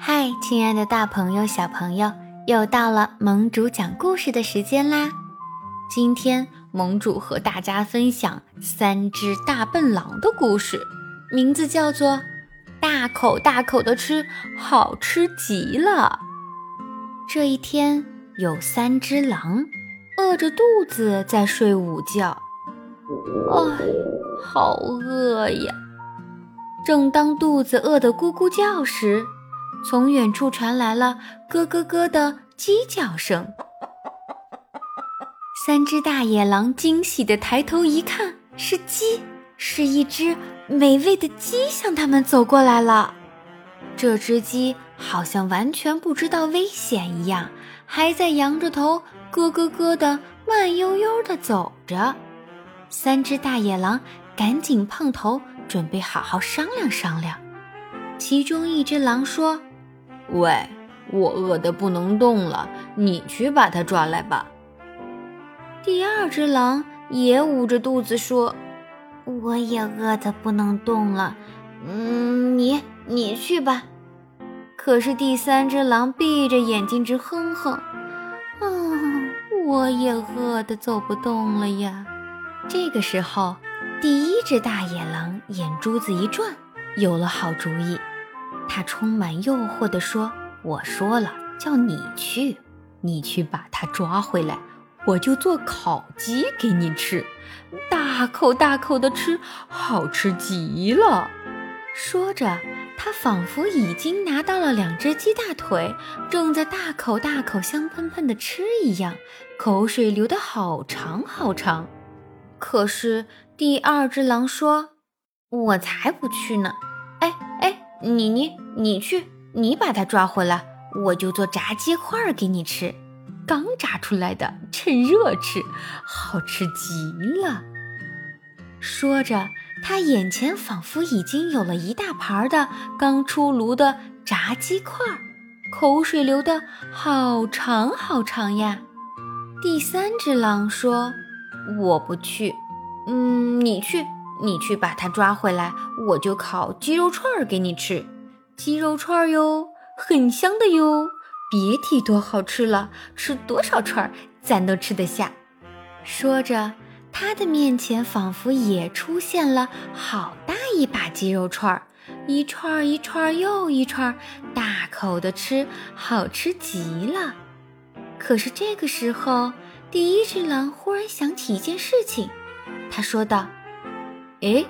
嗨，亲爱的大朋友、小朋友，又到了盟主讲故事的时间啦！今天盟主和大家分享三只大笨狼的故事，名字叫做《大口大口的吃，好吃极了》。这一天，有三只狼饿着肚子在睡午觉，哎，好饿呀！正当肚子饿得咕咕叫时，从远处传来了咯咯咯的鸡叫声。三只大野狼惊喜地抬头一看，是鸡，是一只美味的鸡向他们走过来了。这只鸡好像完全不知道危险一样，还在扬着头咯咯咯地慢悠悠地走着。三只大野狼赶紧碰头，准备好好商量商量。其中一只狼说。喂，我饿得不能动了，你去把它抓来吧。第二只狼也捂着肚子说：“我也饿得不能动了，嗯，你你去吧。”可是第三只狼闭着眼睛直哼哼：“嗯，我也饿得走不动了呀。”这个时候，第一只大野狼眼珠子一转，有了好主意。他充满诱惑地说：“我说了，叫你去，你去把它抓回来，我就做烤鸡给你吃，大口大口的吃，好吃极了。”说着，他仿佛已经拿到了两只鸡大腿，正在大口大口香喷喷地吃一样，口水流得好长好长。可是第二只狼说：“我才不去呢！”哎你你你去，你把它抓回来，我就做炸鸡块给你吃，刚炸出来的，趁热吃，好吃极了。说着，他眼前仿佛已经有了一大盘的刚出炉的炸鸡块，口水流的好长好长呀。第三只狼说：“我不去，嗯，你去。”你去把它抓回来，我就烤鸡肉串儿给你吃。鸡肉串儿哟，很香的哟，别提多好吃了，吃多少串儿咱都吃得下。说着，他的面前仿佛也出现了好大一把鸡肉串儿，一串儿一串儿又一串儿，大口的吃，好吃极了。可是这个时候，第一只狼忽然想起一件事情，他说道。哎，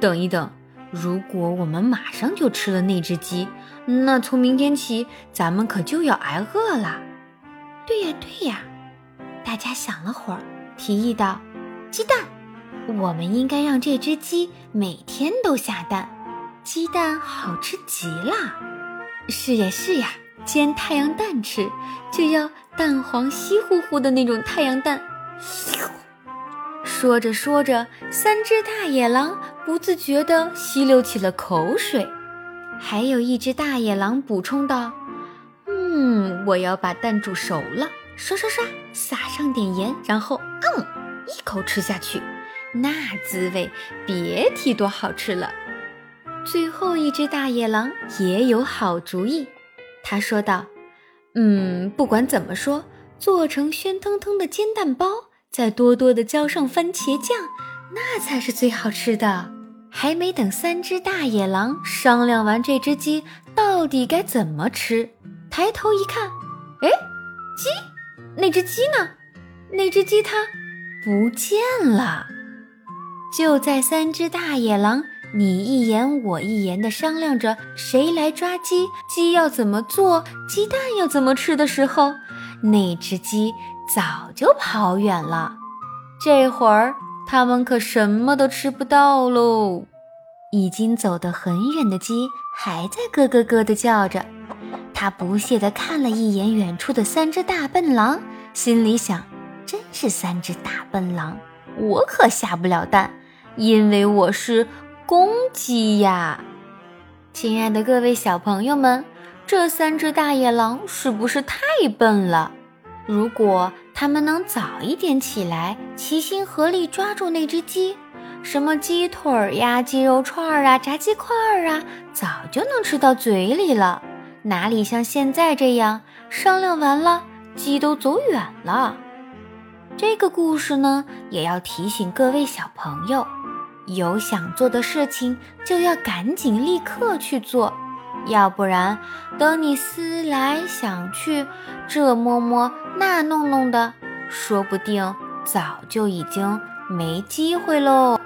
等一等！如果我们马上就吃了那只鸡，那从明天起咱们可就要挨饿了。对呀，对呀！大家想了会儿，提议道：“鸡蛋，我们应该让这只鸡每天都下蛋，鸡蛋好吃极了。”是呀，是呀，煎太阳蛋吃，就要蛋黄稀乎乎的那种太阳蛋。说着说着，三只大野狼不自觉地吸溜起了口水。还有一只大野狼补充道：“嗯，我要把蛋煮熟了，刷刷刷，撒上点盐，然后嗯，一口吃下去，那滋味别提多好吃了。”最后一只大野狼也有好主意，他说道：“嗯，不管怎么说，做成鲜腾腾的煎蛋包。”再多多的浇上番茄酱，那才是最好吃的。还没等三只大野狼商量完这只鸡到底该怎么吃，抬头一看，哎，鸡，那只鸡呢？那只鸡它不见了。就在三只大野狼你一言我一言的商量着谁来抓鸡，鸡要怎么做，鸡蛋要怎么吃的时候，那只鸡。早就跑远了，这会儿他们可什么都吃不到喽。已经走得很远的鸡还在咯咯咯地叫着，它不屑地看了一眼远处的三只大笨狼，心里想：真是三只大笨狼，我可下不了蛋，因为我是公鸡呀。亲爱的各位小朋友们，这三只大野狼是不是太笨了？如果他们能早一点起来，齐心合力抓住那只鸡，什么鸡腿儿呀、鸡肉串儿啊、炸鸡块儿啊，早就能吃到嘴里了。哪里像现在这样商量完了，鸡都走远了。这个故事呢，也要提醒各位小朋友，有想做的事情就要赶紧立刻去做，要不然等你思来想去，这摸摸那弄弄的，说不定早就已经没机会喽。